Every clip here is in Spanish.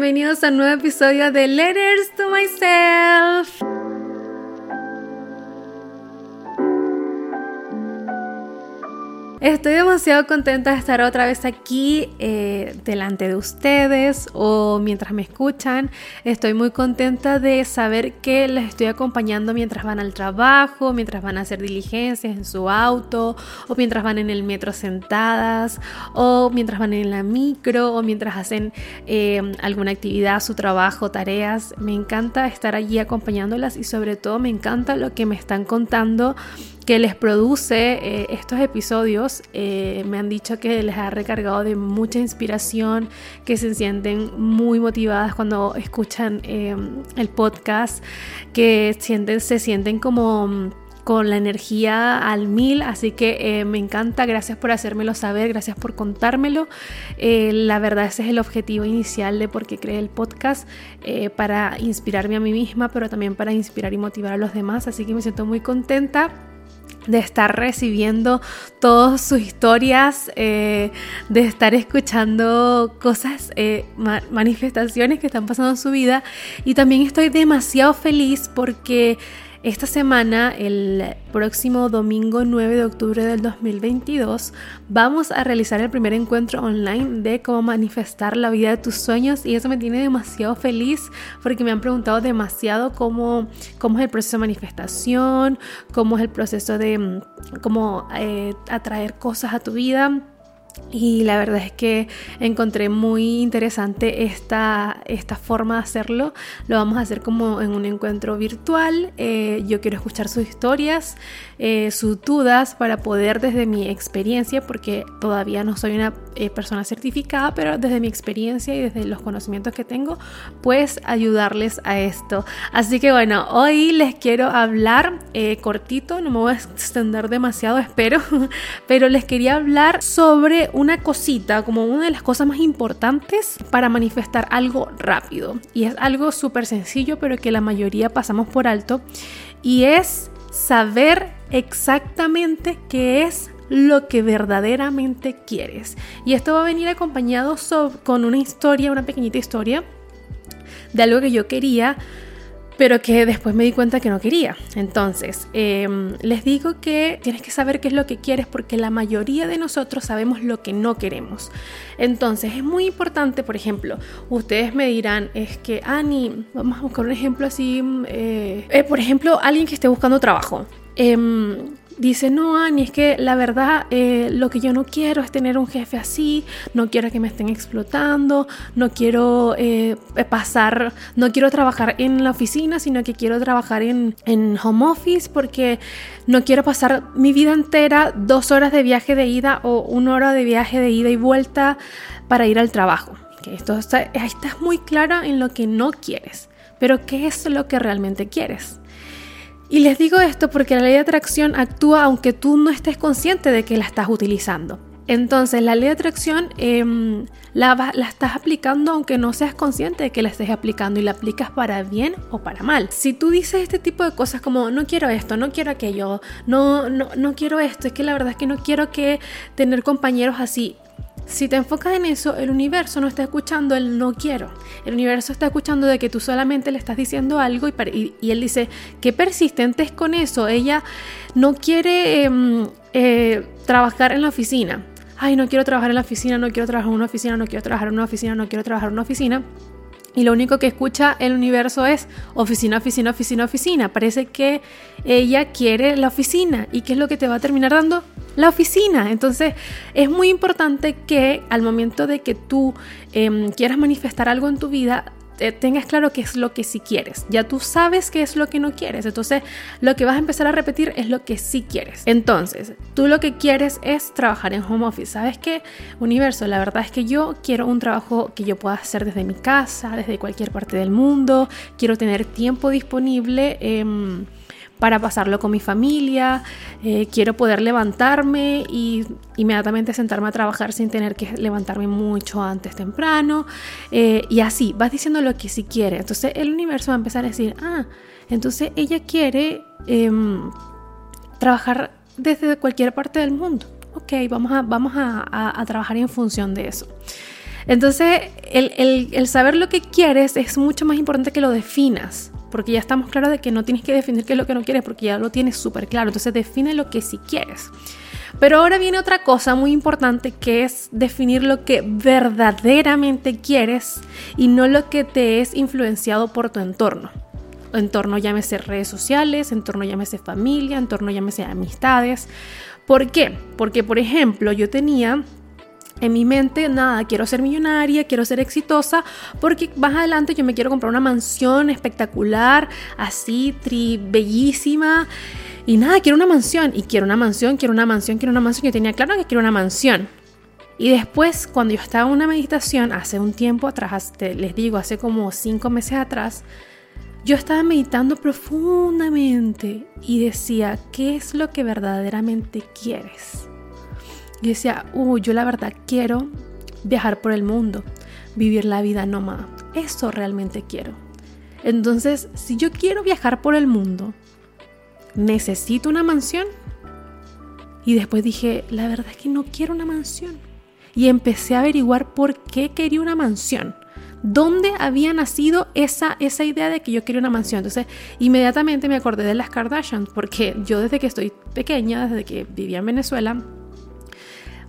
bienvenidos a un nuevo episodio de Letters to Myself. Estoy demasiado contenta de estar otra vez aquí eh, delante de ustedes o mientras me escuchan. Estoy muy contenta de saber que les estoy acompañando mientras van al trabajo, mientras van a hacer diligencias en su auto o mientras van en el metro sentadas o mientras van en la micro o mientras hacen eh, alguna actividad, su trabajo, tareas. Me encanta estar allí acompañándolas y sobre todo me encanta lo que me están contando que les produce eh, estos episodios. Eh, me han dicho que les ha recargado de mucha inspiración, que se sienten muy motivadas cuando escuchan eh, el podcast, que sienten, se sienten como mm, con la energía al mil, así que me encanta, gracias por hacérmelo saber, gracias por contármelo. la verdad ese es el objetivo inicial de por qué creé el podcast, para inspirarme a mí misma, pero también para inspirar y motivar a los demás, así que me siento muy contenta de estar recibiendo todas sus historias, eh, de estar escuchando cosas, eh, manifestaciones que están pasando en su vida. Y también estoy demasiado feliz porque esta semana, el próximo domingo 9 de octubre del 2022, vamos a realizar el primer encuentro online de cómo manifestar la vida de tus sueños y eso me tiene demasiado feliz porque me han preguntado demasiado cómo, cómo es el proceso de manifestación, cómo es el proceso de mm, cómo eh, atraer cosas a tu vida y la verdad es que encontré muy interesante esta, esta forma de hacerlo. Lo vamos a hacer como en un encuentro virtual. Eh, yo quiero escuchar sus historias, eh, sus dudas para poder desde mi experiencia, porque todavía no soy una eh, persona certificada, pero desde mi experiencia y desde los conocimientos que tengo, pues ayudarles a esto. Así que bueno, hoy les quiero hablar cortito, no me voy a extender demasiado, espero, pero les quería hablar sobre una cosita, como una de las cosas más importantes para manifestar algo rápido. Y es algo súper sencillo, pero que la mayoría pasamos por alto. Y es saber exactamente qué es lo que verdaderamente quieres. Y esto va a venir acompañado con una historia, una pequeñita historia de algo que yo quería pero que después me di cuenta que no quería. Entonces, em, les digo que tienes que saber qué es lo que quieres porque la mayoría de nosotros sabemos lo que no queremos. Entonces, es muy importante, por ejemplo, ustedes me dirán, es que, Ani, vamos a buscar un ejemplo así, eh, eh, por ejemplo, alguien que esté buscando trabajo. Dice, no, Ani, es que la verdad eh, lo que yo no quiero es tener un jefe así, no quiero que me estén explotando, no quiero eh, pasar, no quiero trabajar en la oficina, sino que quiero trabajar en, en home office porque no quiero pasar mi vida entera dos horas de viaje de ida o una hora de viaje de ida y vuelta para ir al trabajo. Que esto está, estás muy clara en lo que no quieres, pero ¿qué es lo que realmente quieres? Y les digo esto porque la ley de atracción actúa aunque tú no estés consciente de que la estás utilizando. Entonces la ley de atracción em, la, la, estás aplicando aunque no seas consciente de que la estés aplicando y la aplicas para bien o para mal. Si tú dices este tipo de cosas como no quiero esto, no quiero aquello, no, no, no quiero esto, es que la verdad es que no quiero que tener compañeros así, si te enfocas en eso, el universo no está escuchando el no quiero. El universo está escuchando de que tú solamente le estás diciendo algo y, él dice, qué persistente es con eso. Ella no quiere em, eh, trabajar en la oficina. Ay, no quiero trabajar en la oficina, no quiero trabajar en una oficina, no quiero trabajar en una oficina, no quiero trabajar en una oficina. Y lo único que escucha el universo es oficina, oficina, oficina, oficina. Parece que ella quiere la oficina. ¿Y qué es lo que te va a terminar dando? La oficina. Entonces es muy importante que al momento de que tú em, quieras manifestar algo en tu vida, tengas claro qué es lo que sí quieres. Ya tú sabes qué es lo que no quieres. Entonces, lo que vas a empezar a repetir es lo que sí quieres. Entonces, tú lo que quieres es trabajar en home office. ¿Sabes qué? Universo, la verdad es que yo quiero un trabajo que yo pueda hacer desde mi casa, desde cualquier parte del mundo. Quiero tener tiempo disponible. Eh, para pasarlo con mi familia, eh, quiero poder levantarme y inmediatamente sentarme a trabajar sin tener que levantarme mucho antes temprano eh, y así, vas diciendo lo que sí quiere, entonces el universo va a empezar a decir, ah, entonces ella quiere em, trabajar desde cualquier parte del mundo, ok, vamos a, vamos a trabajar en función de eso. Entonces, el, saber lo que quieres es mucho más importante que lo definas, porque ya estamos claros de que no tienes que definir qué es lo que no quieres, porque ya lo tienes súper claro. Entonces, define lo que sí quieres. Pero ahora viene otra cosa muy importante que es definir lo que verdaderamente quieres y no lo que te es influenciado por tu entorno. Entorno llámese redes sociales, entorno llámese familia, entorno llámese amistades. ¿Por qué? Porque, por ejemplo, yo tenía en mi mente, nada, quiero ser millonaria, quiero ser exitosa, porque más adelante yo me quiero comprar una mansión espectacular, así, tri, bellísima. Y nada, quiero una mansión, y quiero una mansión, quiero una mansión, quiero una mansión. Yo tenía claro que quiero una mansión. Y después, cuando yo estaba en una meditación, hace un tiempo atrás, les digo, hace como cinco meses atrás, yo estaba meditando profundamente y decía, ¿qué es lo que verdaderamente quieres? Y decía, uh, yo la verdad quiero viajar por el mundo, vivir la vida nómada. Eso realmente quiero. Entonces, si yo quiero viajar por el mundo, necesito una mansión. Y después dije, la verdad es que no quiero una mansión. Y empecé a averiguar por qué quería una mansión. ¿Dónde había nacido esa, esa idea de que yo quería una mansión? Entonces, inmediatamente me acordé de las Kardashians, porque yo desde que estoy pequeña, desde que vivía en Venezuela,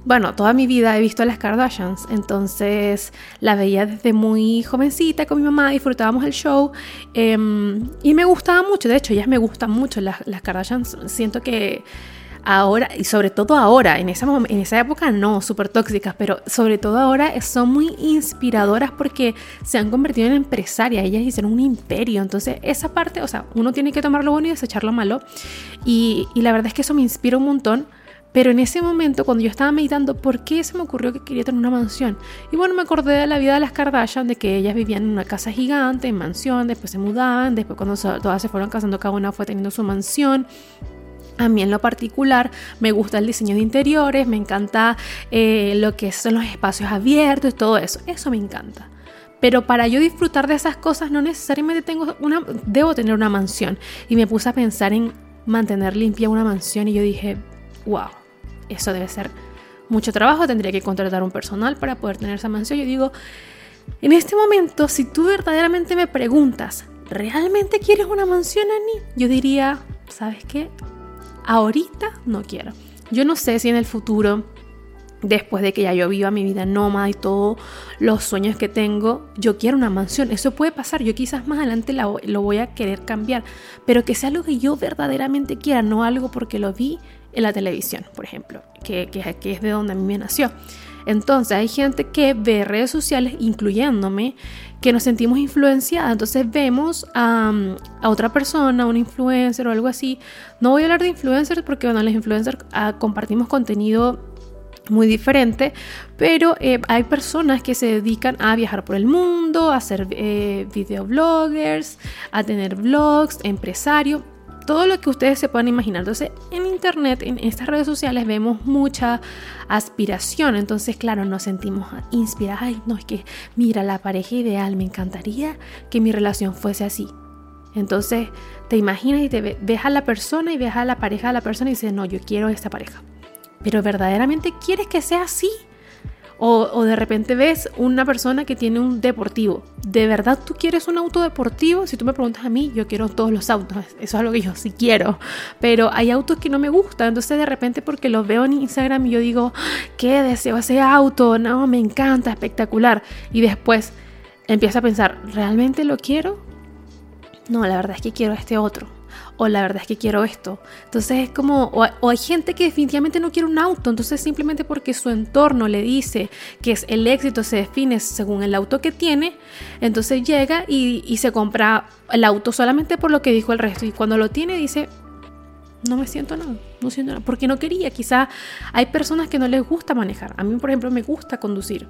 bueno, toda mi vida he visto a las Kardashians, entonces la veía desde muy jovencita con mi mamá, disfrutábamos el show em, y me gustaba mucho, de hecho ellas me gustan mucho, las, las Kardashians, siento que ahora, y sobre todo ahora, en esa, en esa época no, súper tóxicas, pero sobre todo ahora son muy inspiradoras porque se han convertido en empresarias, ellas hicieron un imperio, entonces esa parte, o sea, uno tiene que tomar lo bueno y desechar lo malo, y, y la verdad es que eso me inspira un montón pero en ese momento, cuando yo estaba meditando, ¿por qué se me ocurrió que quería tener una mansión? Y bueno, me acordé de la vida de las Kardashian, de que ellas vivían en una casa gigante, en mansión, después se mudaban, después cuando todas se fueron casando, cada una fue teniendo su mansión. A mí en lo particular me gusta el diseño de interiores, me encanta eh, lo que son los espacios abiertos, todo eso. Eso me encanta. Pero para yo disfrutar de esas cosas no necesariamente tengo una, debo tener una mansión. Y me puse a pensar en mantener limpia una mansión y yo dije, wow, eso debe ser mucho trabajo, tendría que contratar un personal para poder tener esa mansión. Yo digo, en este momento, si tú verdaderamente me preguntas, ¿realmente quieres una mansión, Ani? Yo diría, ¿sabes qué? Ahorita no quiero. Yo no sé si en el futuro, después de que ya yo viva mi vida nómada y todos los sueños que tengo, yo quiero una mansión. Eso puede pasar. Yo quizás más adelante lo voy a querer cambiar. Pero que sea algo que yo verdaderamente quiera, no algo porque lo vi en la televisión, por ejemplo, que, que, es de donde a mí me nació. Entonces hay gente que ve redes sociales, incluyéndome, que nos sentimos influenciadas. Entonces vemos a, otra persona, un influencer o algo así. No voy a hablar de influencers porque, bueno, los influencers ah, compartimos contenido muy diferente, pero eh, hay personas que se dedican a viajar por el mundo, a ser eh, videobloggers, a tener vlogs, empresarios todo lo que ustedes se puedan imaginar. Entonces, en internet, en estas redes sociales, vemos mucha aspiración. Entonces, claro, nos sentimos inspirados. Ay, no, es que, mira, la pareja ideal, me encantaría que mi relación fuese así. Entonces, te imaginas y te ves a la persona y ves a la pareja de la persona y dices, no, yo quiero esta pareja. Pero verdaderamente quieres que sea así. O, de repente ves una persona que tiene un deportivo. ¿De verdad tú quieres un auto deportivo? Si tú me preguntas a mí, yo quiero todos los autos. Eso es algo que yo sí quiero. Pero hay autos que no me gustan. Entonces de repente porque los veo en Instagram y yo digo, ¿qué deseo ese auto? No, me encanta, espectacular. Y después empiezo a pensar, ¿realmente lo quiero? No, la verdad es que quiero este otro o la verdad es que quiero esto. Entonces es como, o, hay gente que definitivamente no quiere un auto, entonces simplemente porque su entorno le dice que es el éxito se define según el auto que tiene, entonces llega y, y se compra el auto solamente por lo que dijo el resto y cuando lo tiene dice, no me siento nada, no siento nada, porque no quería. Quizá hay personas que no les gusta manejar. A mí, por ejemplo, me gusta conducir.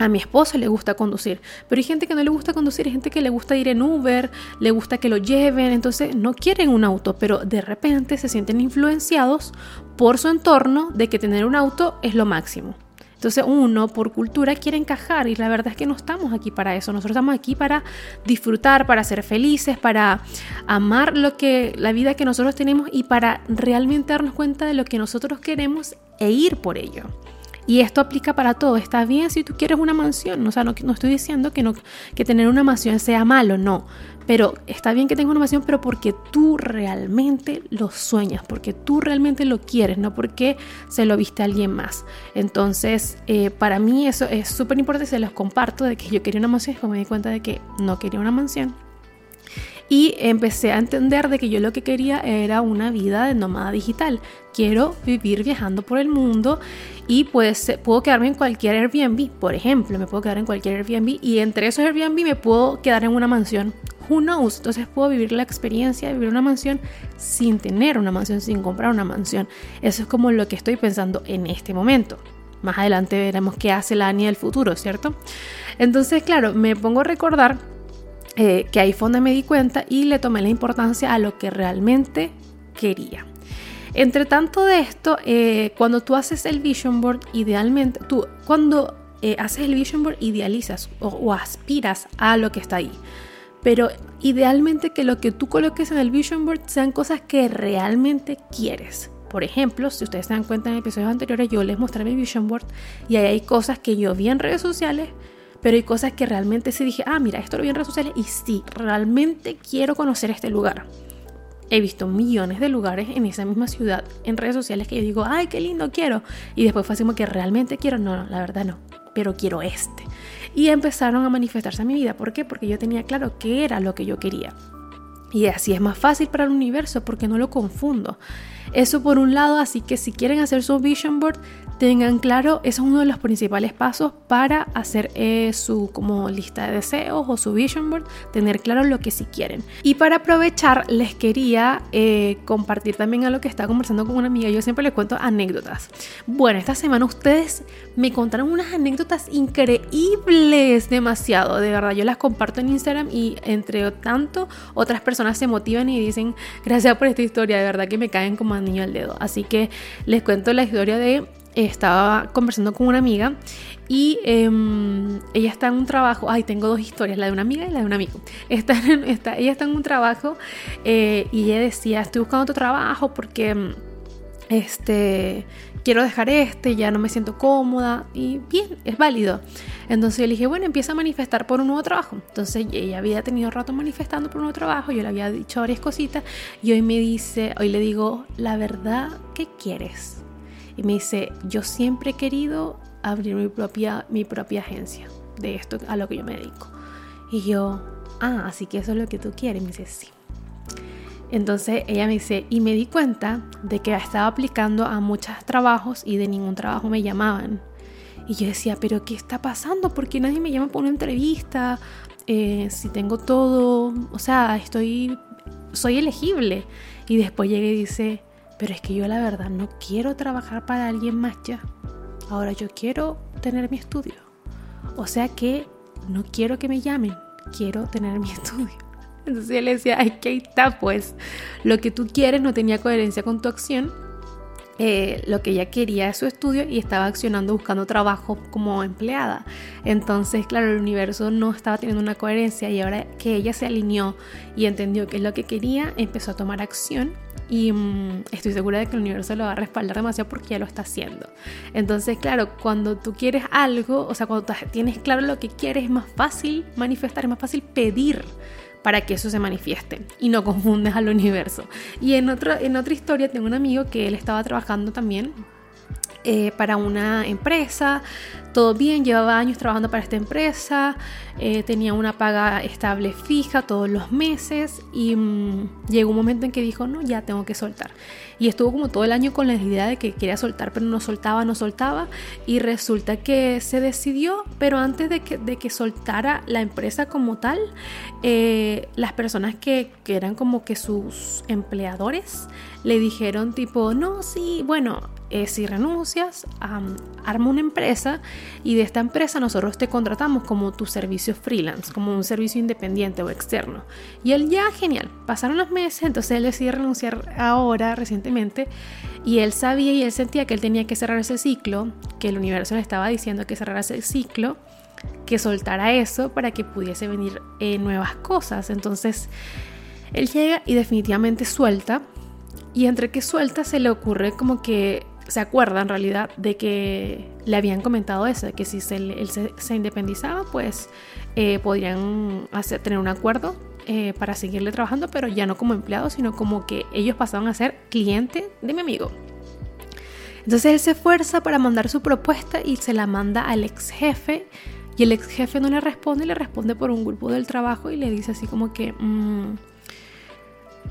A mi esposa le gusta conducir, pero hay gente que no le gusta conducir, hay gente que le gusta ir en Uber, le gusta que lo lleven, entonces no quieren un auto, pero de repente se sienten influenciados por su entorno de que tener un auto es lo máximo. Entonces uno por cultura quiere encajar y la verdad es que no estamos aquí para eso. Nosotros estamos aquí para disfrutar, para ser felices, para amar lo que la vida que nosotros tenemos y para realmente darnos cuenta de lo que nosotros queremos e ir por ello. Y esto aplica para todo. Está bien si tú quieres una mansión. O sea, no, no estoy diciendo que, no, tener una mansión sea malo, no. Pero está bien que tengas una mansión, pero porque tú realmente lo sueñas, porque tú realmente lo quieres, no porque se lo viste a alguien más. Entonces, eh, para mí eso es súper importante, se los comparto de que yo quería una mansión y me di cuenta de que no quería una mansión y empecé a entender de que yo lo que quería era una vida de nómada digital. Quiero vivir viajando por el mundo y pues, puedo quedarme en cualquier Airbnb, por ejemplo, me puedo quedar en cualquier Airbnb y entre esos Airbnb me puedo quedar en una mansión. Who knows? Entonces puedo vivir la experiencia de vivir una mansión sin tener una mansión, sin comprar una mansión. Eso es como lo que estoy pensando en este momento. Más adelante veremos qué hace la ANI del futuro, ¿cierto? Entonces, claro, me pongo a recordar eh, que ahí fue donde me di cuenta y le tomé la importancia a lo que realmente quería. Entre tanto de esto, eh, cuando tú haces el vision board, idealmente, tú cuando eh, haces el vision board, idealizas o, aspiras a lo que está ahí. Pero idealmente que lo que tú coloques en el vision board sean cosas que realmente quieres. Por ejemplo, si ustedes se dan cuenta en episodios anteriores, yo les mostré mi vision board y ahí hay cosas que yo vi en redes sociales pero hay cosas que realmente sí dije, ah, mira, esto lo vi en redes sociales y sí, realmente quiero conocer este lugar. He visto millones de lugares en esa misma ciudad en redes sociales que yo digo, ay, qué lindo, quiero. Y después fue así que realmente quiero, no, no, la verdad no, pero quiero este. Y empezaron a manifestarse en mi vida. ¿Por qué? Porque yo tenía claro qué era lo que yo quería. Y así es más fácil para el universo porque no lo confundo. Eso por un lado, así que si quieren hacer su vision board, tengan claro, eso es uno de los principales pasos para hacer eh, su como lista de deseos o su vision board, tener claro lo que sí quieren. Y para aprovechar, les quería eh, compartir también a lo que estaba conversando con una amiga. Yo siempre les cuento anécdotas. Bueno, esta semana ustedes me contaron unas anécdotas increíbles, demasiado, de verdad. Yo las comparto en Instagram y entre tanto otras personas se motivan y dicen gracias por esta historia, de verdad que me caen como niño al dedo. Así que les cuento la historia de estaba conversando con una amiga y em, ella está en un trabajo, ay, tengo dos historias, la de una amiga y la de un amigo. Está está, ella está en un trabajo eh, y ella decía, estoy buscando otro trabajo porque este, quiero dejar este, ya no me siento cómoda y bien, es válido. Entonces yo le dije, bueno, empieza a manifestar por un nuevo trabajo. Entonces ella había tenido rato manifestando por un nuevo trabajo, yo le había dicho varias cositas y hoy me dice, hoy le digo, la verdad, ¿qué quieres? Y me dice, yo siempre he querido abrir mi propia, mi propia agencia de esto a lo que yo me dedico. Y yo, ah, así que eso es lo que tú quieres. Y me dice, sí. Entonces ella me dice, y me di cuenta de que estaba aplicando a muchos trabajos y de ningún trabajo me llamaban. Y yo decía, pero ¿qué está pasando? ¿Por qué nadie me llama por una entrevista? Eh, si tengo todo, o sea, estoy, soy elegible. Y después llega y dice, pero es que yo la verdad no quiero trabajar para alguien más ya. Ahora yo quiero tener mi estudio. O sea que no quiero que me llamen, quiero tener mi estudio. Entonces le decía, ay, ¿qué está pues? Lo que tú quieres no tenía coherencia con tu acción eh, lo que ella quería de su estudio y estaba accionando buscando trabajo como empleada. Entonces, claro, el universo no estaba teniendo una coherencia y ahora que ella se alineó y entendió qué es lo que quería, empezó a tomar acción y mm, estoy segura de que el universo lo va a respaldar demasiado porque ya lo está haciendo. Entonces, claro, cuando tú quieres algo, o sea, cuando tienes claro lo que quieres, es más fácil manifestar, es más fácil pedir para que eso se manifieste y no confundes al universo. Y en, en otra historia tengo un amigo que él estaba trabajando también eh, para una empresa, todo bien, llevaba años trabajando para esta empresa, eh, tenía una paga estable fija todos los meses y mm, llegó un momento en que dijo, no, ya tengo que soltar. Y estuvo como todo el año con la idea de que quería soltar, pero no soltaba, no soltaba. Y resulta que se decidió, pero antes de que, de que soltara la empresa como tal, eh, las personas que, que eran como que sus empleadores le dijeron tipo, no, sí, bueno, eh, si renuncias, arma una empresa y de esta empresa nosotros te contratamos como tu servicio freelance, como un servicio independiente o externo. Y él ya, genial, pasaron los meses, entonces él decide renunciar ahora, recientemente, y él sabía y él sentía que él tenía que cerrar ese ciclo, que el universo le estaba diciendo que cerrara ese ciclo, que soltara eso para que pudiese venir eh, nuevas cosas. Entonces, él llega y definitivamente suelta. Y entre que suelta se le ocurre como que se acuerda en realidad de que le habían comentado eso, que si se, él se, independizaba, pues eh, podrían hacer, tener un acuerdo eh, para seguirle trabajando, pero ya no como empleado, sino como que ellos pasaban a ser cliente de mi amigo. Entonces él se esfuerza para mandar su propuesta y se la manda al ex jefe. Y el ex jefe no le responde, le responde por un grupo del trabajo y le dice así como que, mm,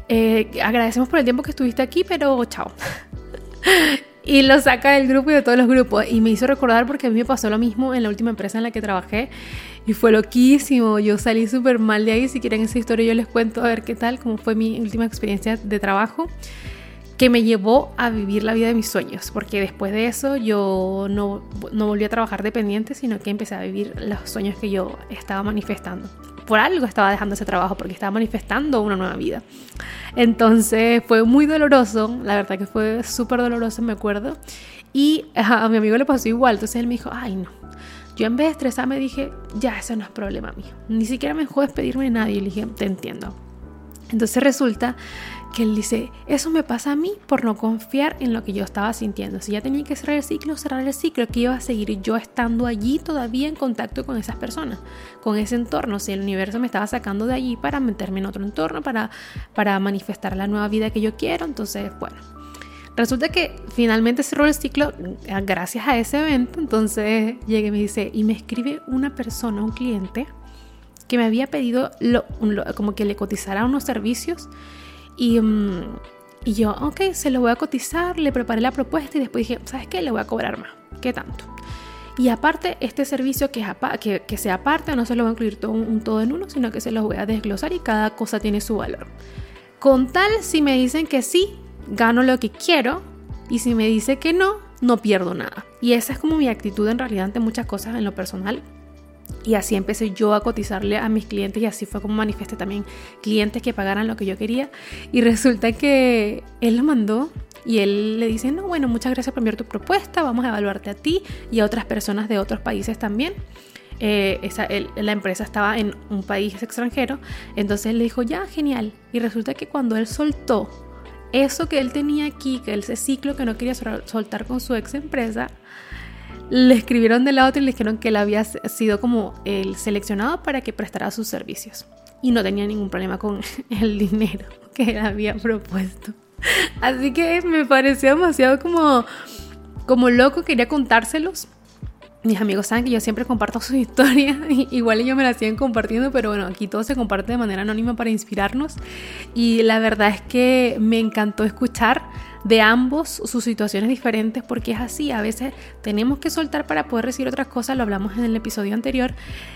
eh, agradecemos por el tiempo que estuviste aquí, pero chao. y lo saca del grupo y de todos los grupos. Y me hizo recordar porque a mí me pasó lo mismo en la última empresa en la que trabajé. Y fue loquísimo. Yo salí súper mal de ahí. Si quieren esa historia yo les cuento a ver qué tal, cómo fue mi última experiencia de trabajo. Que me llevó a vivir la vida de mis sueños. Porque después de eso yo no, no volví a trabajar dependiente, sino que empecé a vivir los sueños que yo estaba manifestando por algo estaba dejando ese trabajo, porque estaba manifestando una nueva vida. Entonces fue muy doloroso, la verdad que fue súper doloroso, me acuerdo. Y a mi amigo le pasó igual, entonces él me dijo, ay no. Yo en vez de estresarme dije, ya, eso no es problema mío. Ni siquiera me dejó despedirme de nadie. Y le dije, te entiendo. Entonces resulta que él dice, eso me pasa a mí por no confiar en lo que yo estaba sintiendo. Si ya tenía que cerrar el ciclo, cerrar el ciclo, que iba a seguir yo estando allí todavía en contacto con esas personas, con ese entorno. Si el universo me estaba sacando de allí para meterme en otro entorno, para, para manifestar la nueva vida que yo quiero, entonces, bueno. Resulta que finalmente cerró el ciclo eh, gracias a ese evento. Entonces llegué y me dice, y me escribe una persona, un cliente, que me había pedido como que le cotizara unos servicios Mm, y, yo, ok, se lo voy a cotizar, le preparé la propuesta y después dije, ¿sabes qué? Le voy a cobrar más. ¿Qué tanto? Y aparte, este servicio que, que, que sea aparte, no se lo voy a incluir todo todo en uno, sino que se los voy a desglosar y cada cosa tiene su valor. Con tal, si me dicen que sí, gano lo que quiero y si me dice que no, no pierdo nada. Y esa es como mi actitud en realidad ante muchas cosas en lo personal y así empecé yo a cotizarle a mis clientes y así fue como manifesté también clientes que pagaran lo que yo quería. Y resulta que él lo mandó y él le dice, no, bueno, muchas gracias por enviar tu propuesta, vamos a evaluarte a ti y a otras personas de otros países también. Eh, esa, la empresa estaba en un país extranjero, entonces él le dijo, ya, genial. Y resulta que cuando él soltó eso que él tenía aquí, que ese ciclo que no quería soltar con su ex empresa, le escribieron de la otra y le dijeron que él había sido como el seleccionado para que prestara sus servicios. Y no tenía ningún problema con el dinero que él había propuesto. Así que me pareció demasiado como, como loco, quería contárselos. Mis amigos saben que yo siempre comparto sus historias, igual ellos me las siguen compartiendo, pero bueno, aquí todo se comparte de manera anónima para inspirarnos. Y la verdad es que me encantó escuchar de ambos sus situaciones diferentes porque es así, a veces tenemos que soltar para poder recibir otras cosas, lo hablamos en el episodio anterior,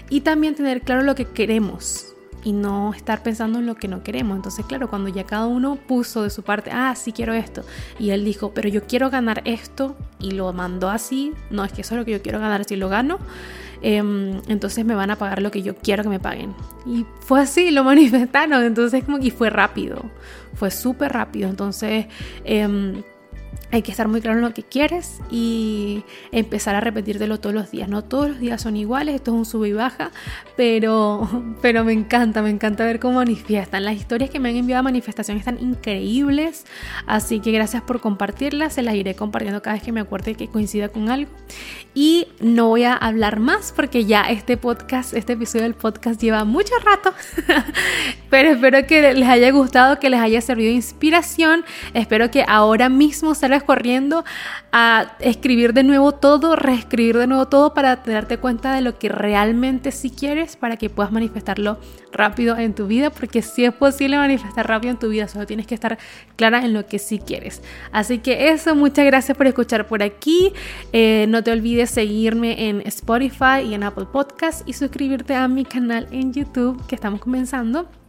y también tener claro lo que queremos y no estar pensando en lo que no queremos. Entonces, claro, cuando ya cada uno puso de su parte, ah, sí quiero esto, y él dijo, pero yo quiero ganar esto, y lo mandó así, no es que eso es lo que yo quiero ganar, si lo gano, Em, entonces me van a pagar lo que yo quiero que me paguen. Y fue así, lo manifestaron, entonces como que fue rápido, fue súper rápido, entonces... Em, hay que estar muy claro en lo que quieres y empezar a repetírtelo todos los días. No todos los días son iguales, esto es un sube y baja, pero, pero me encanta, me encanta ver cómo manifiestan. Las historias que me han enviado a manifestación están increíbles, así que gracias por compartirlas, se las iré compartiendo cada vez que me acuerde que coincida con algo. Y no voy a hablar más porque ya este podcast, este episodio del podcast lleva mucho rato, pero espero que les haya gustado, que les haya servido de inspiración, espero que ahora mismo salgas corriendo a escribir de nuevo todo, reescribir de nuevo todo para darte cuenta de lo que realmente sí quieres para que puedas manifestarlo rápido en tu vida, porque si es posible manifestar rápido en tu vida, solo tienes que estar clara en lo que sí quieres. Así que eso, muchas gracias por escuchar por aquí. Eh, no te olvides seguirme en Spotify y en Apple Podcast y suscribirte a mi canal en YouTube que estamos comenzando.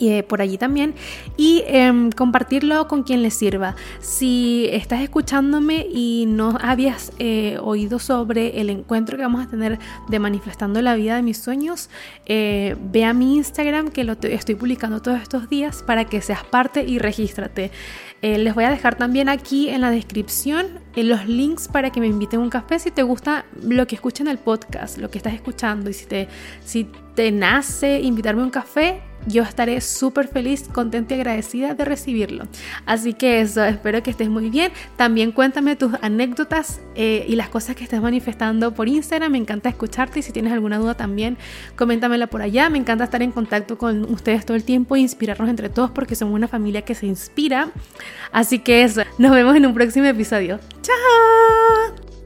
Eh, por allí también y em, compartirlo con quien le sirva. Si estás escuchándome y no habías eh, oído sobre el encuentro que vamos a tener de manifestando la vida de mis sueños, eh, ve a mi Instagram que lo estoy publicando todos estos días para que seas parte y regístrate. les voy a dejar también aquí en la descripción los links para que me inviten un café si te gusta lo que escuchan el podcast, lo que estás escuchando y si te, si te nace invitarme a un café, yo estaré súper feliz, contenta y agradecida de recibirlo. Así que eso, espero que estés muy bien. También cuéntame tus anécdotas eh, y las cosas que estés manifestando por Instagram. Me encanta escucharte y si tienes alguna duda también, coméntamela por allá. Me encanta estar en contacto con ustedes todo el tiempo e inspirarnos entre todos porque somos una familia que se inspira. Así que eso, nos vemos en un próximo episodio. ¡Chao!